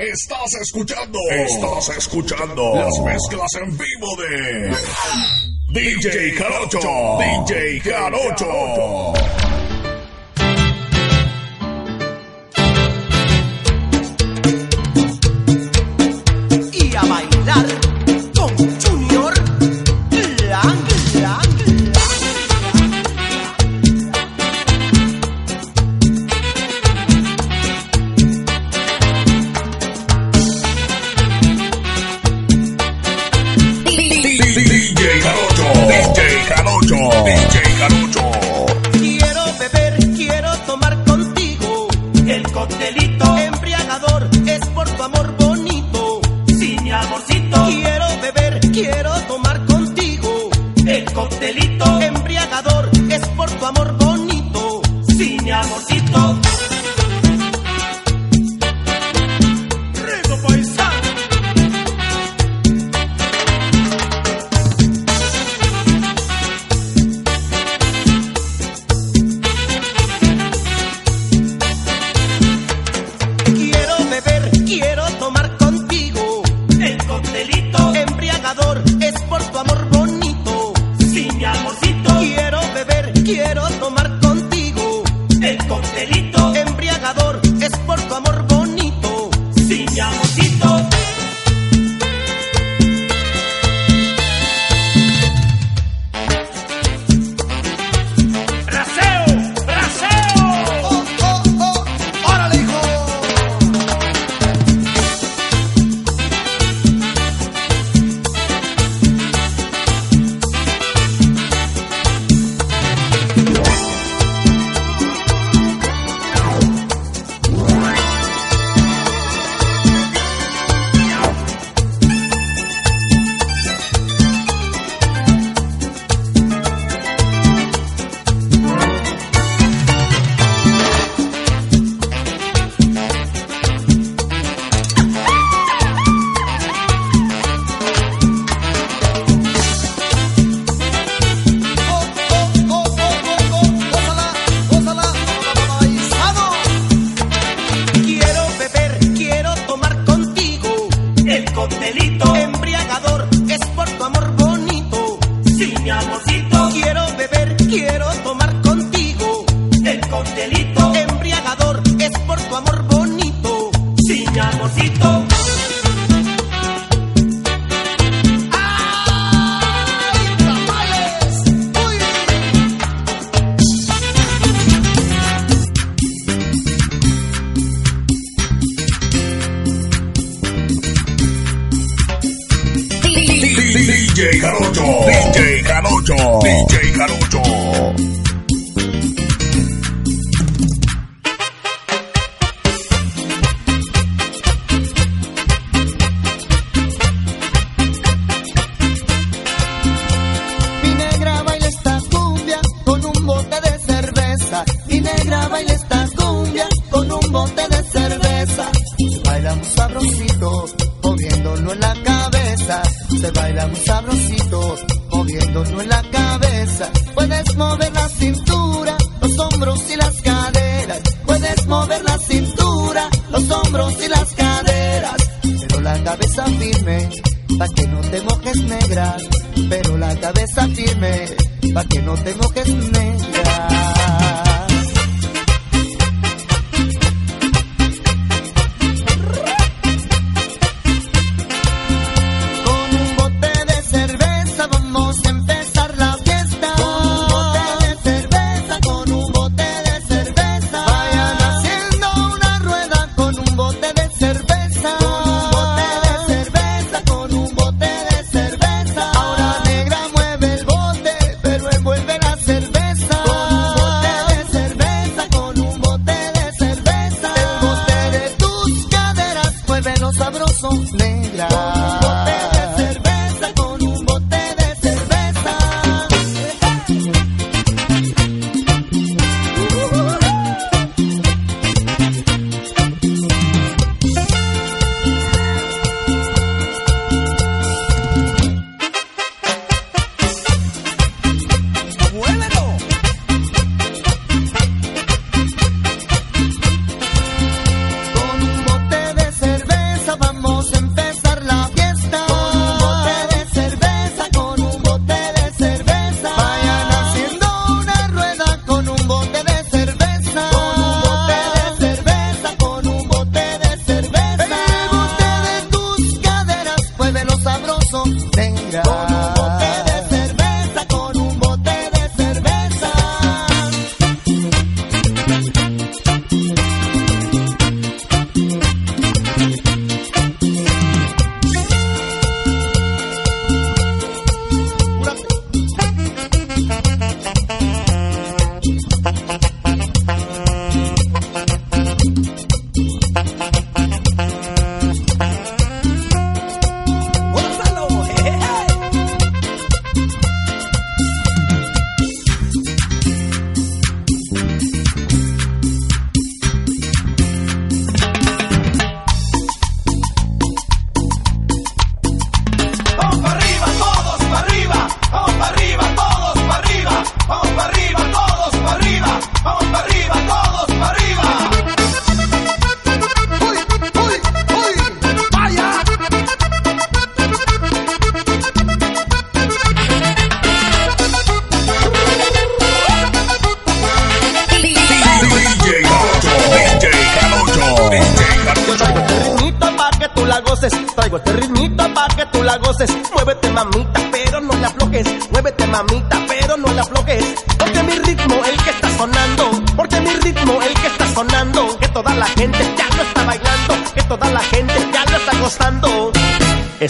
Estás escuchando. Estás escuchando. Las mezclas en vivo de. DJ Carocho. DJ Carocho. amor.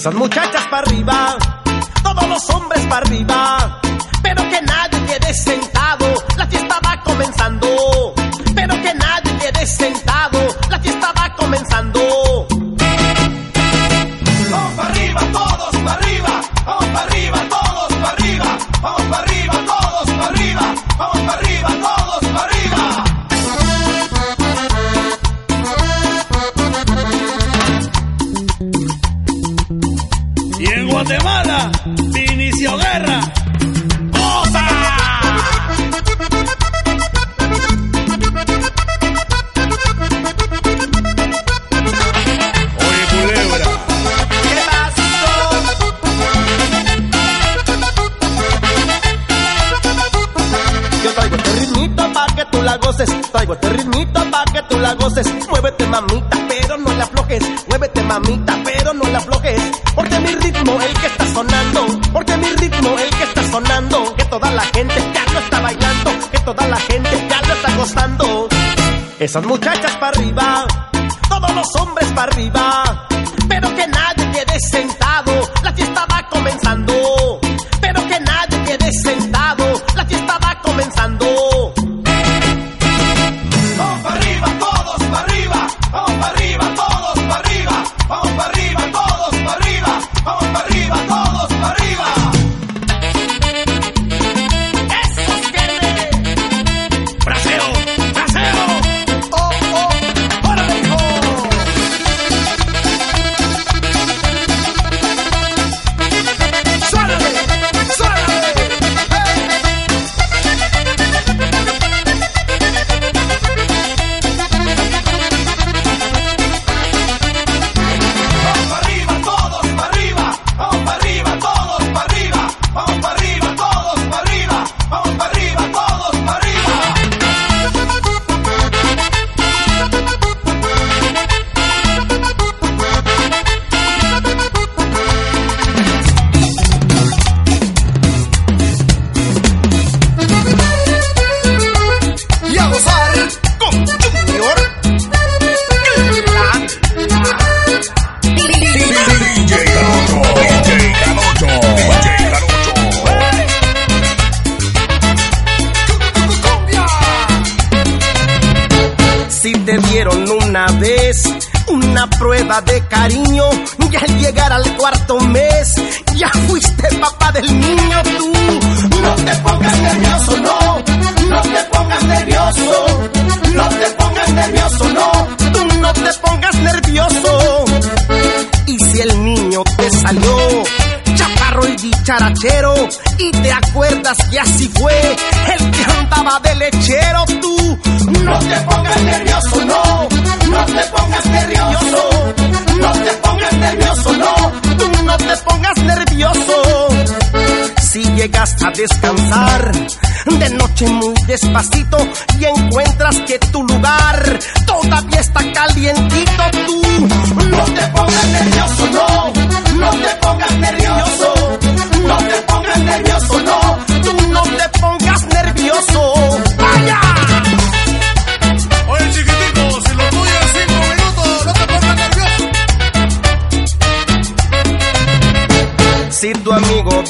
Esas muchachas para arriba. Esas muchachas para arriba, todos los hombres para arriba.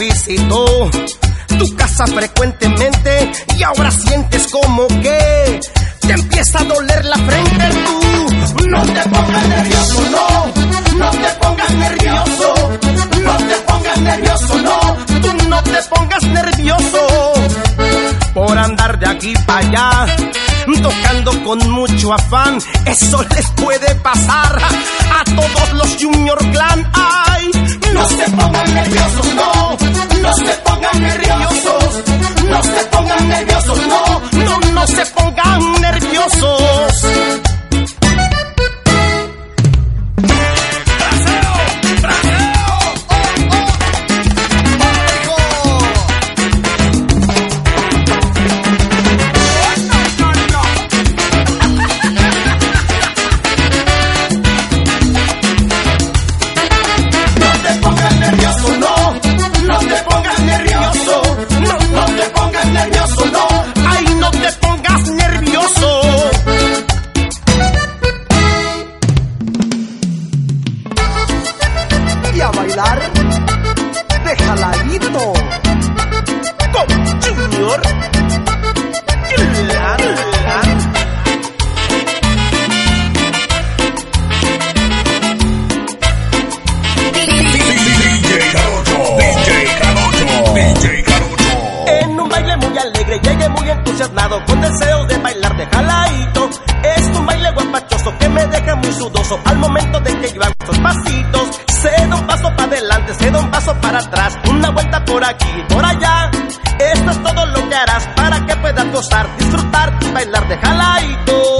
visitó tu casa frecuentemente y ahora sientes como que te empieza a doler la frente tú. No te pongas nervioso, no, no te pongas nervioso, no te pongas nervioso, no, tú no te pongas nervioso por andar de aquí para allá, tocando con mucho afán, eso les puede pasar a todos los Junior Clan. Ay, no se pongan nerviosos, no, no se pongan nerviosos, no se pongan nerviosos, no, no, no se pongan nerviosos. llegué muy entusiasmado, con deseos de bailar de jalaito. Es un baile guapachoso que me deja muy sudoso al momento de que yo hago estos pasitos. Se da un paso para adelante, se da un paso para atrás, una vuelta por aquí y por allá. Esto es todo lo que harás para que puedas gozar, disfrutar y bailar de jalaito.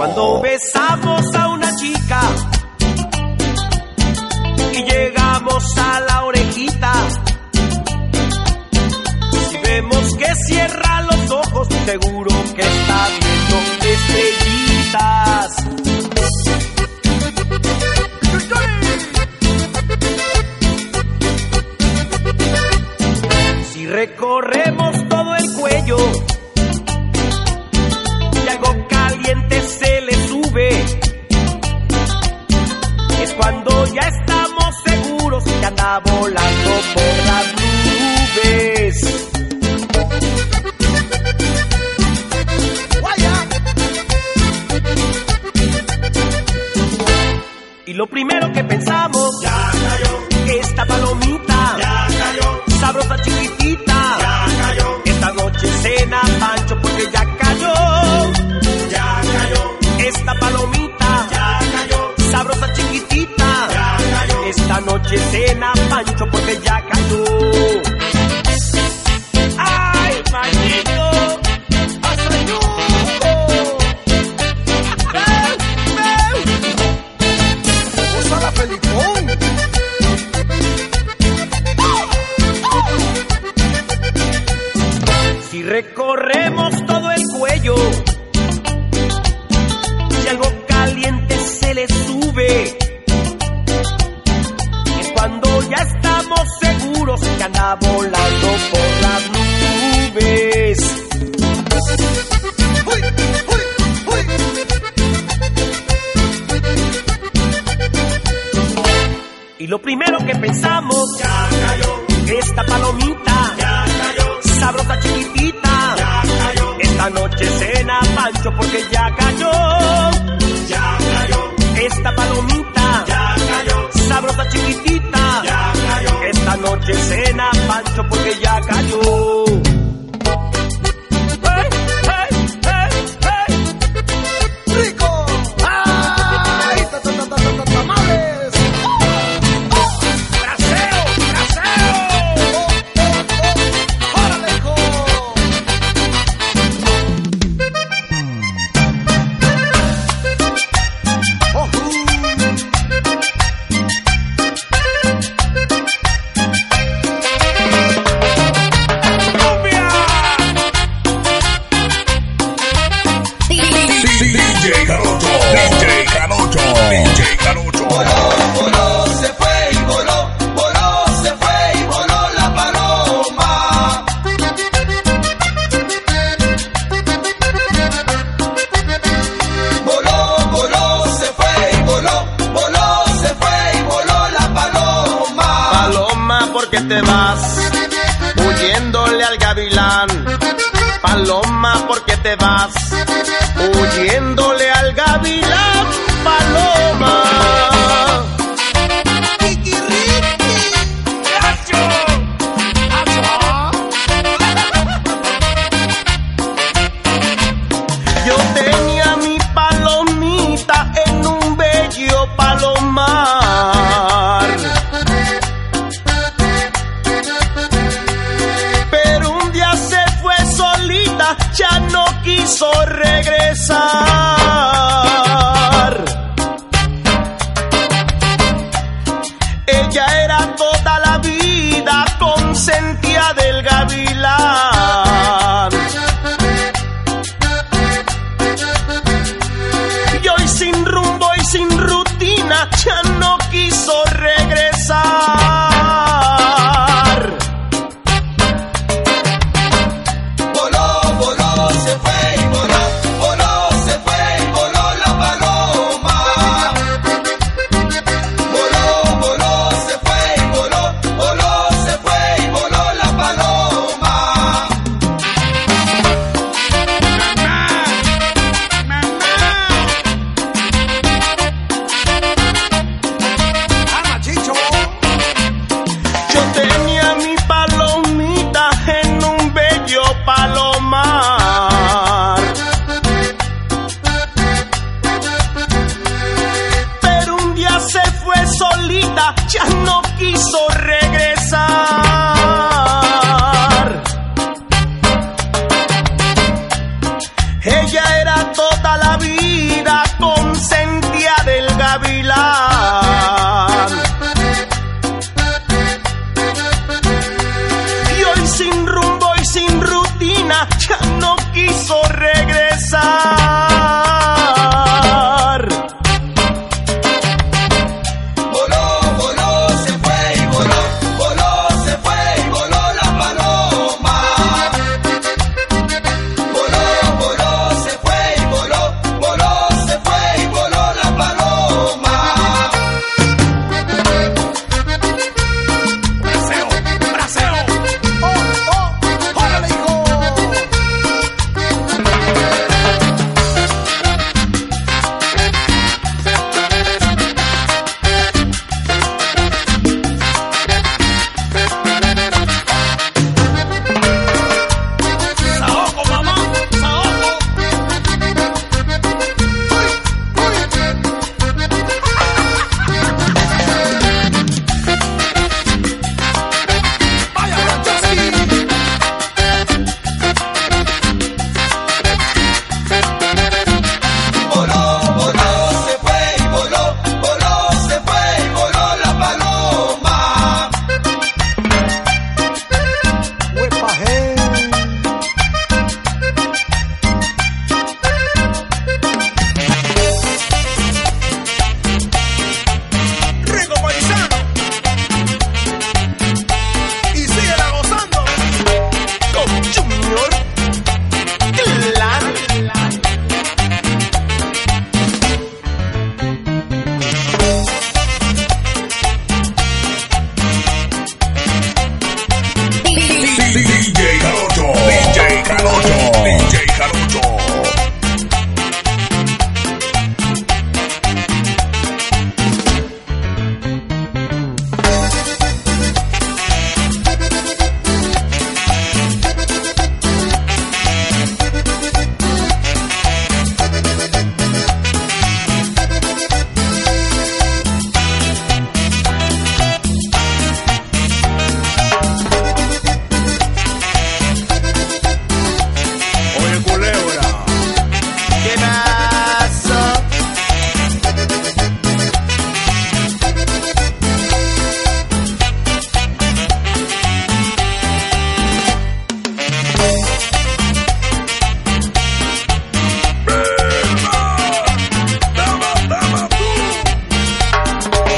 Cuando besamos a una chica y llegamos a la orejita, si vemos que cierra los ojos, seguro que está viendo estrellitas. Si recorre volando por las nubes. Y lo primero que pensamos, ya cayó, esta palomita, noche cena Pancho porque ya cayó. ¡Ay, Panchito! Si recorremos todo el cuello y algo caliente se le sube, lo primero que pensamos, ya cayó, esta palomita, ya cayó, sabrosa chiquitita, ya cayó, esta noche cena Pancho porque ya cayó, ya cayó, esta palomita, ya cayó, sabrosa chiquitita, ya cayó, esta noche cena Pancho porque ya cayó. Paloma, ¿por qué te vas? Huyéndole al gavilán. Paloma, ¿por qué te vas? Huyéndole al gavilán.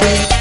Suavito, mi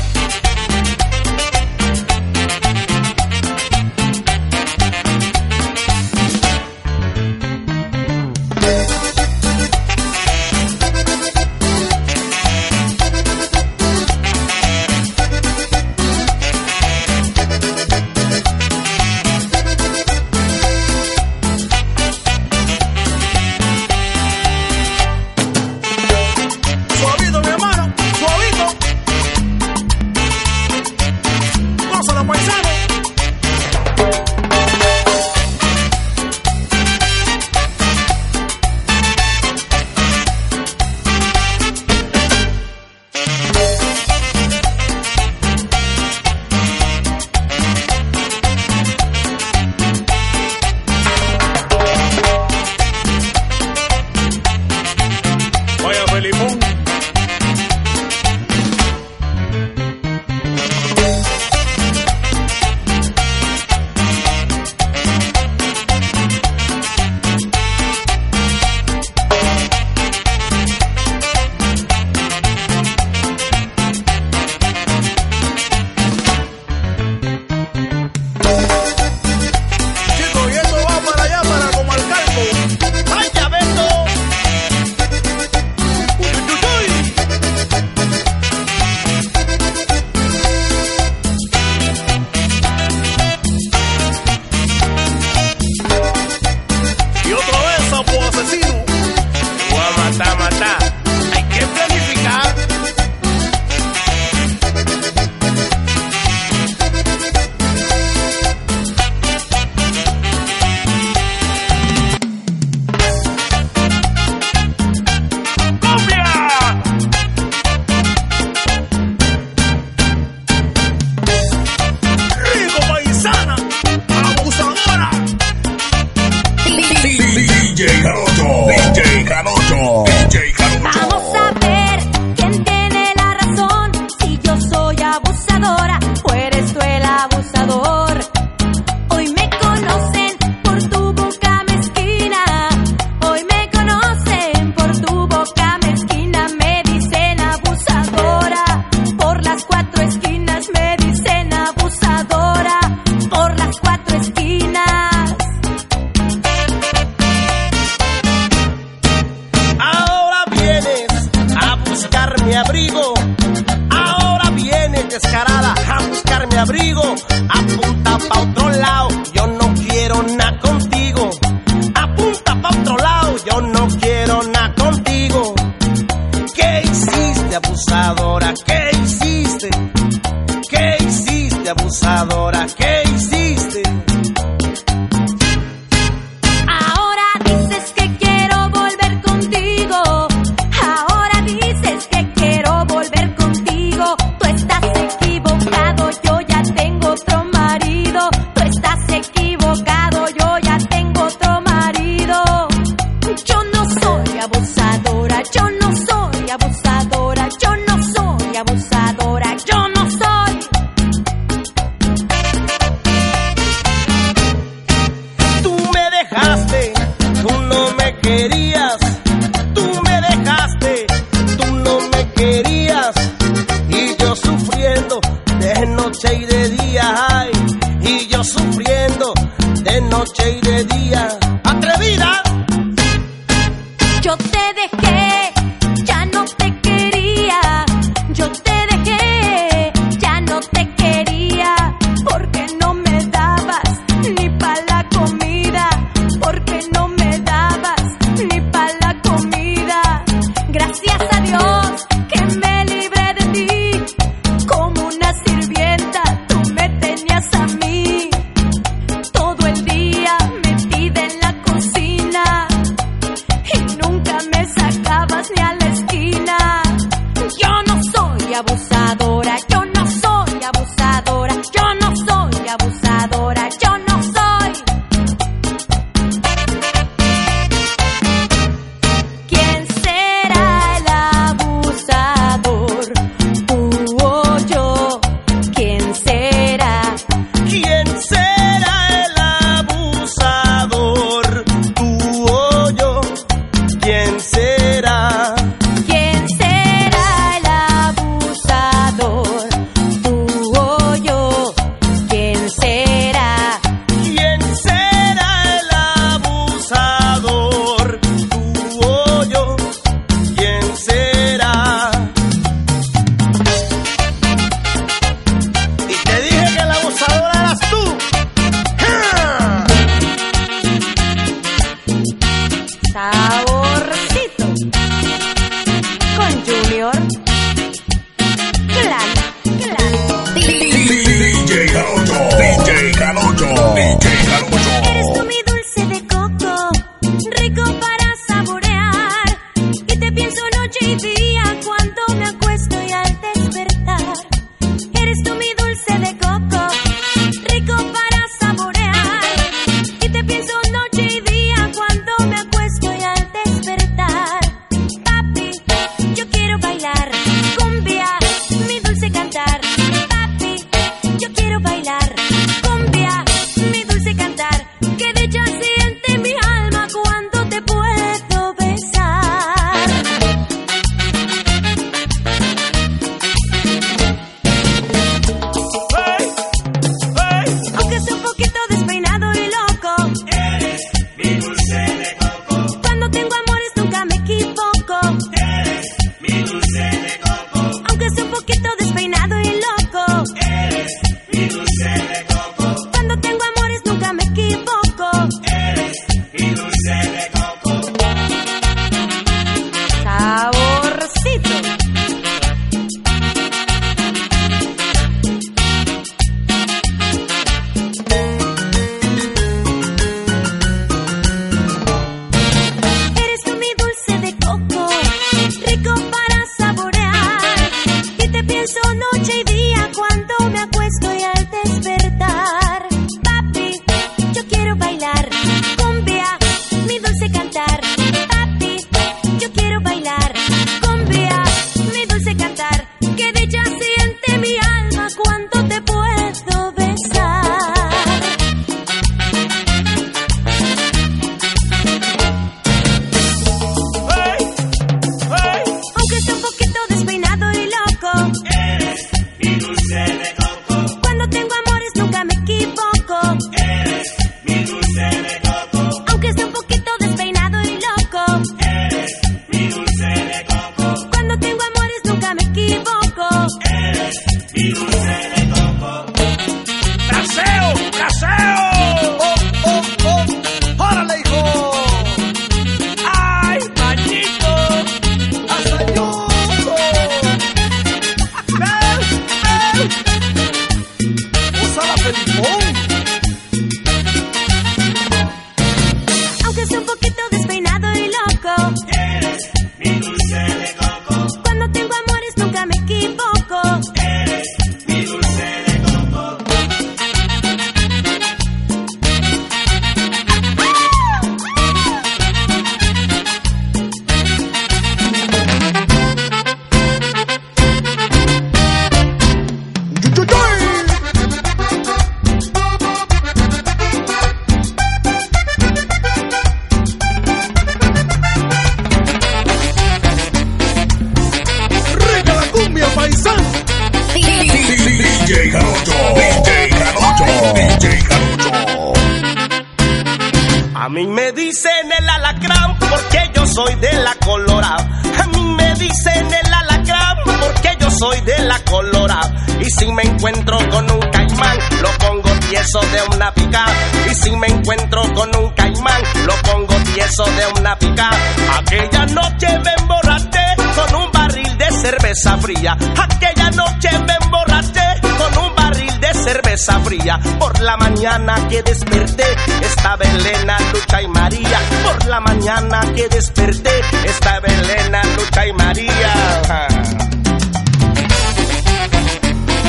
la mañana que desperté estaba Elena, Lucha y María.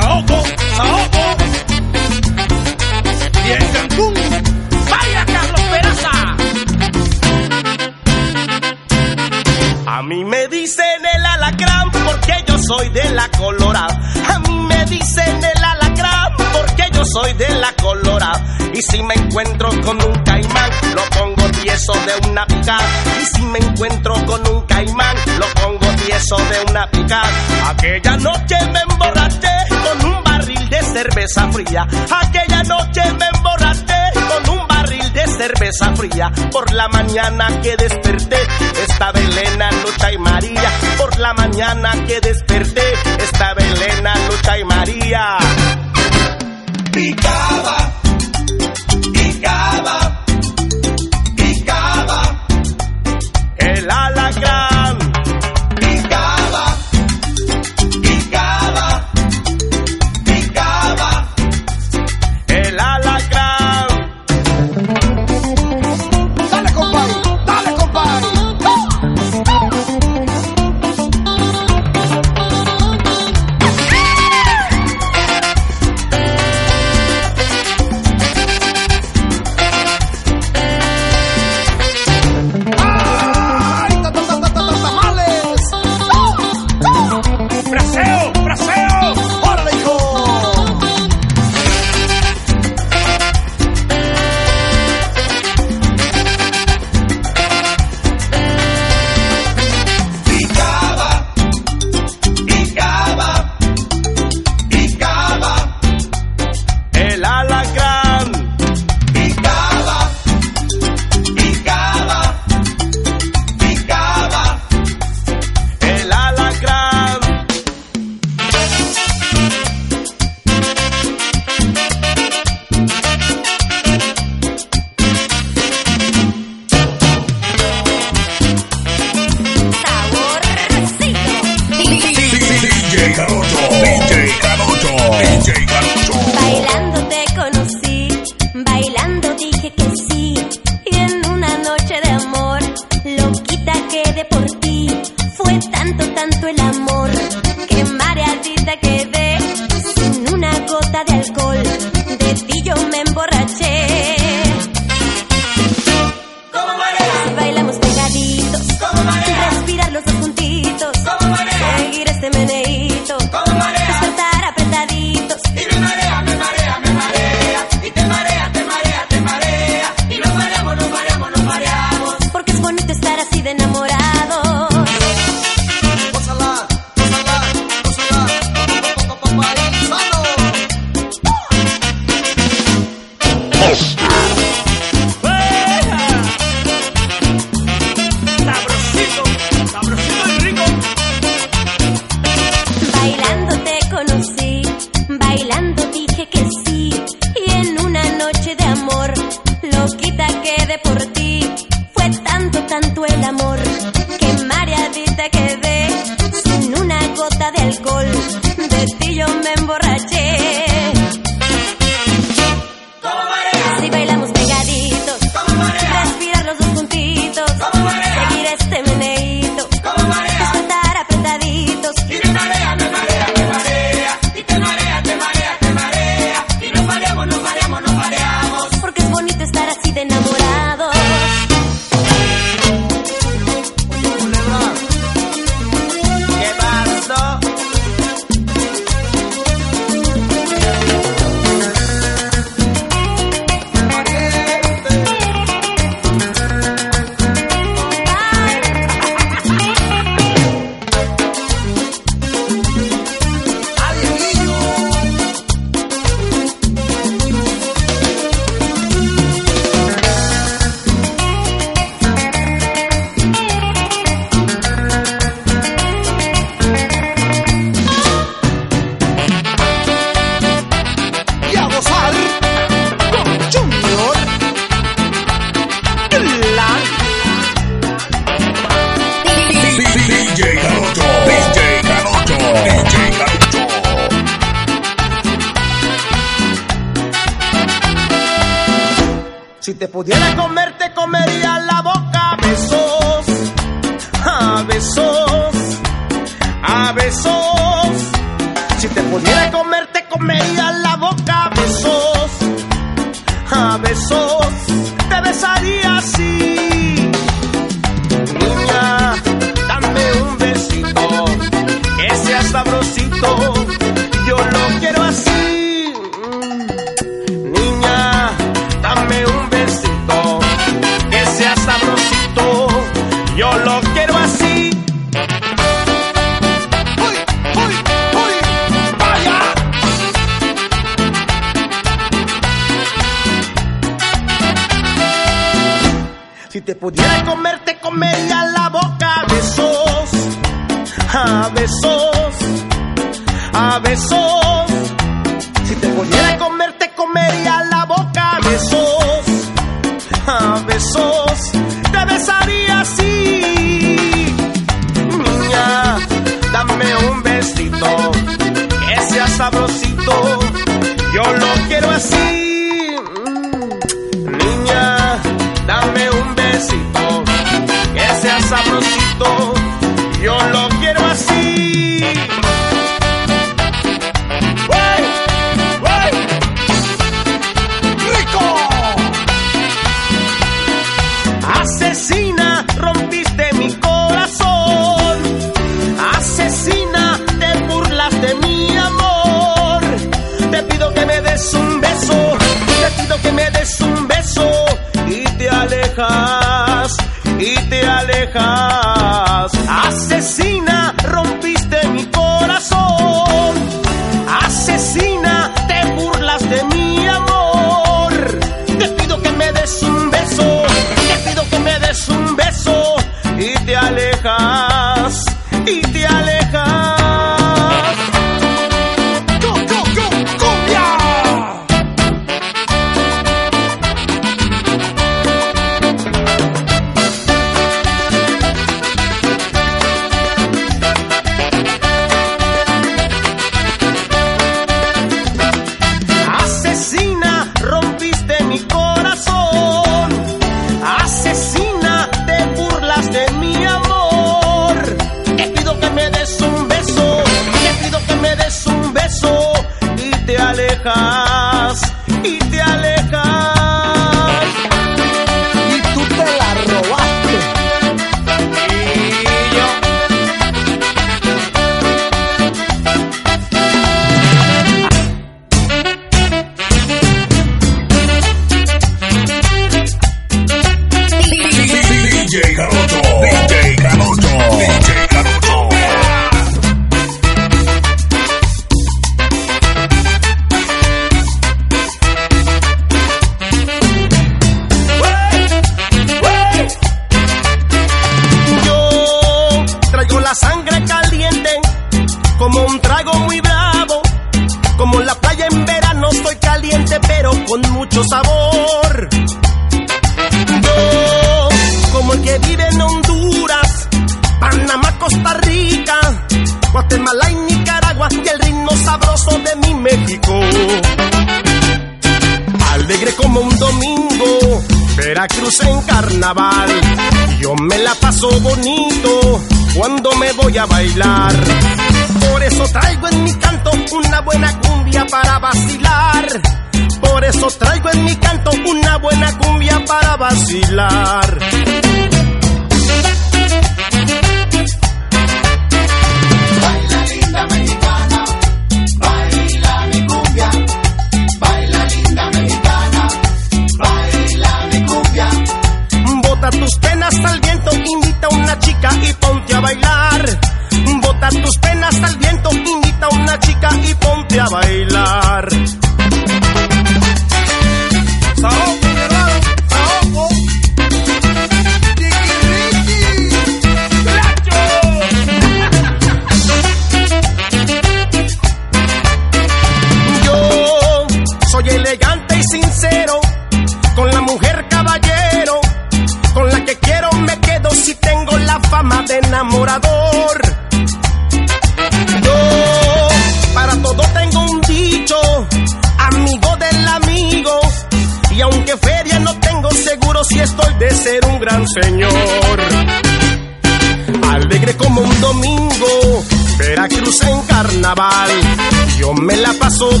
Ahogo, ahogo. Y en Cancún, vaya Carlos Peraza. A mí me dicen el alacrán porque yo soy de la colorada. A mí me dicen el alacrán porque yo soy de la colorada. Y si me encuentro con un caimán, lo pongo pongo tieso de una pica. Y si me encuentro con un caimán, lo pongo tieso de una pica. Aquella noche me emborraché con un barril de cerveza fría. Aquella noche me emborraché con un barril de cerveza fría. Por la mañana que desperté, estaba Elena, Lucha y María. Por la mañana que desperté, estaba Elena, Lucha y María. Picaba. Te pudiera comer, te besos, a besos. Si te pudiera comer, te comería la boca a besos, a besos. Te besaría así, niña, dame un besito, que sea sabrosito. Yo lo quiero así, mm, niña, dame un besito, que sea sabrosito.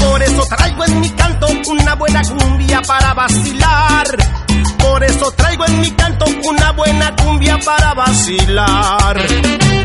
Por eso traigo en mi canto una buena cumbia para vacilar. Por eso traigo en mi canto una buena cumbia para vacilar.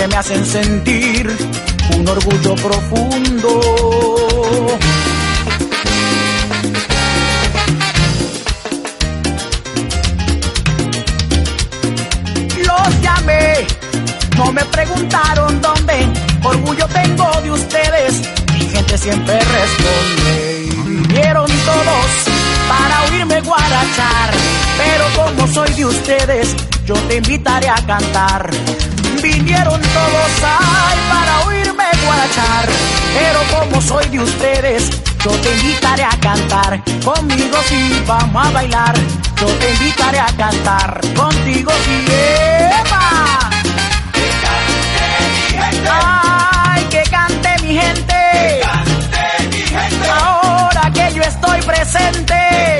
Siempre me hacen sentir un orgullo profundo. Los llamé, no me preguntaron dónde, orgullo tengo de ustedes, mi gente siempre responde. Vinieron todos para oírme guarachar, pero como soy de ustedes, yo te invitaré a cantar. Vinieron todos ay, para oírme guarachar, pero como soy de ustedes, yo te invitaré a cantar. Conmigo sí, vamos a bailar, yo te invitaré a cantar. Contigo sí, ¡epa! Ay, que cante mi gente. Ahora que yo estoy presente.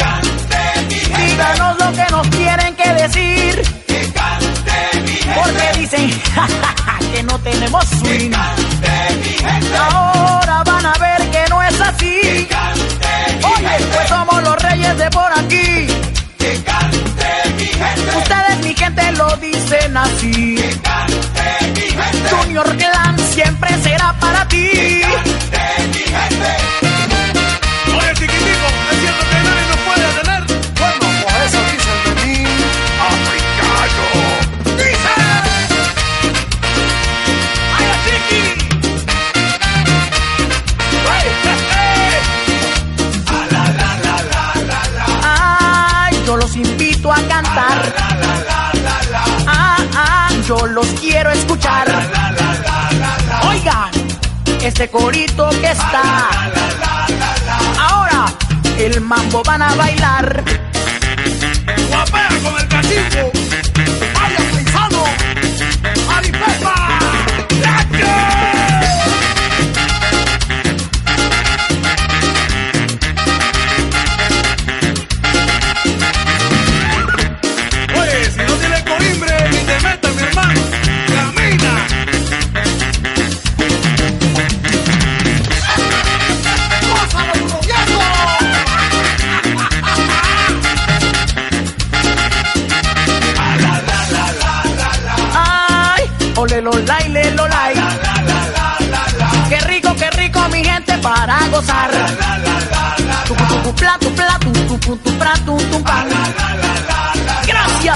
que no tenemos swing. Ahora van a ver que no es así. Oye, pues somos los reyes de por aquí. Ustedes, mi gente, lo dicen así. Junior Clan siempre será para ti. Los quiero escuchar. Oigan, este corito que está. Ahora, el mambo van a bailar. Guapea con el cachimbo. ¡Vaya paisano! ¡Aripepa!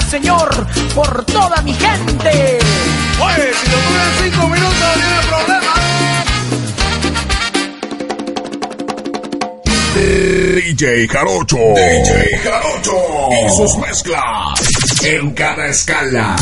Señor, por toda mi gente. Oye, si lo tuve en cinco minutos, no tiene problema. DJ Jarocho. DJ Jarocho. Y sus mezclas. En cada escala.